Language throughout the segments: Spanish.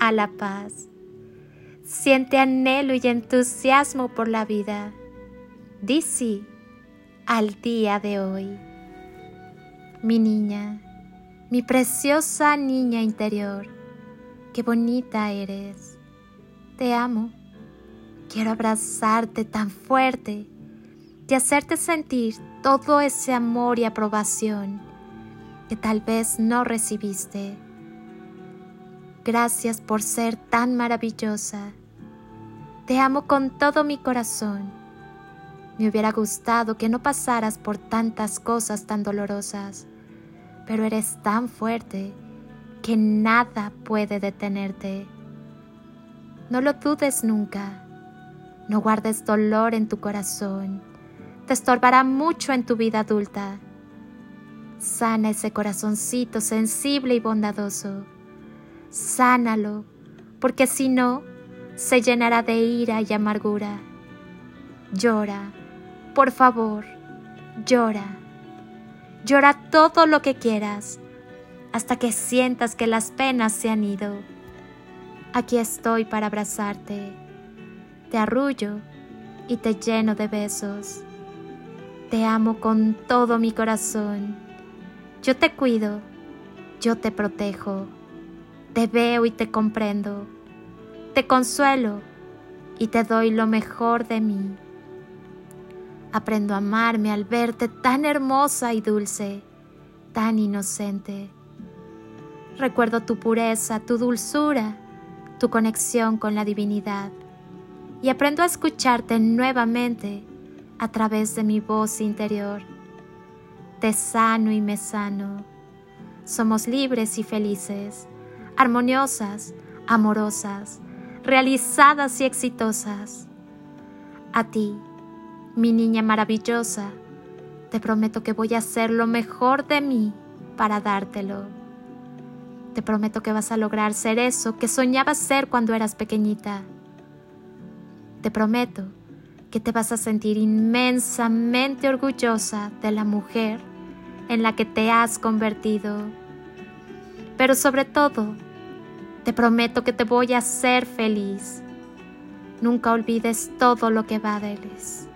a la paz. Siente anhelo y entusiasmo por la vida. Di al día de hoy. Mi niña, mi preciosa niña interior, qué bonita eres. Te amo. Quiero abrazarte tan fuerte y hacerte sentir todo ese amor y aprobación que tal vez no recibiste. Gracias por ser tan maravillosa. Te amo con todo mi corazón. Me hubiera gustado que no pasaras por tantas cosas tan dolorosas, pero eres tan fuerte que nada puede detenerte. No lo dudes nunca. No guardes dolor en tu corazón. Te estorbará mucho en tu vida adulta. Sana ese corazoncito sensible y bondadoso sánalo, porque si no, se llenará de ira y amargura. Llora, por favor, llora. Llora todo lo que quieras, hasta que sientas que las penas se han ido. Aquí estoy para abrazarte. Te arrullo y te lleno de besos. Te amo con todo mi corazón. Yo te cuido, yo te protejo. Te veo y te comprendo. Te consuelo y te doy lo mejor de mí. Aprendo a amarme al verte tan hermosa y dulce, tan inocente. Recuerdo tu pureza, tu dulzura, tu conexión con la divinidad y aprendo a escucharte nuevamente a través de mi voz interior. Te sano y me sano. Somos libres y felices armoniosas, amorosas, realizadas y exitosas. A ti, mi niña maravillosa, te prometo que voy a hacer lo mejor de mí para dártelo. Te prometo que vas a lograr ser eso que soñabas ser cuando eras pequeñita. Te prometo que te vas a sentir inmensamente orgullosa de la mujer en la que te has convertido. Pero sobre todo, te prometo que te voy a hacer feliz. Nunca olvides todo lo que vales.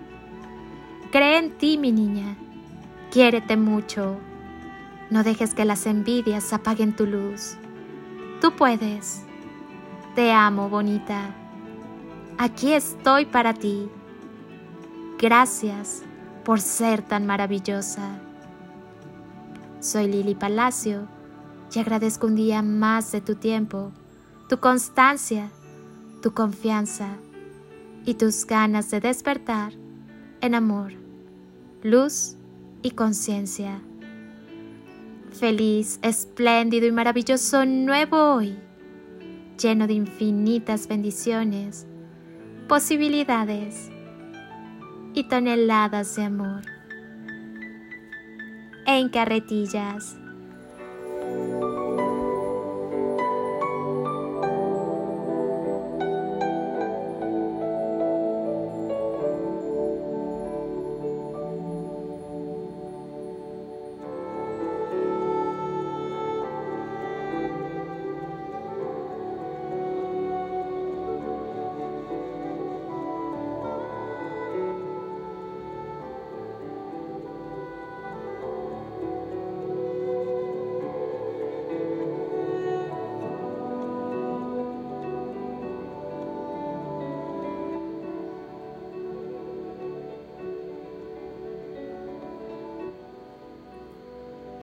Cree en ti, mi niña. Quiérete mucho. No dejes que las envidias apaguen tu luz. Tú puedes. Te amo, bonita. Aquí estoy para ti. Gracias por ser tan maravillosa. Soy Lili Palacio y agradezco un día más de tu tiempo, tu constancia, tu confianza y tus ganas de despertar en amor, luz y conciencia. Feliz, espléndido y maravilloso nuevo hoy, lleno de infinitas bendiciones, posibilidades y toneladas de amor. En carretillas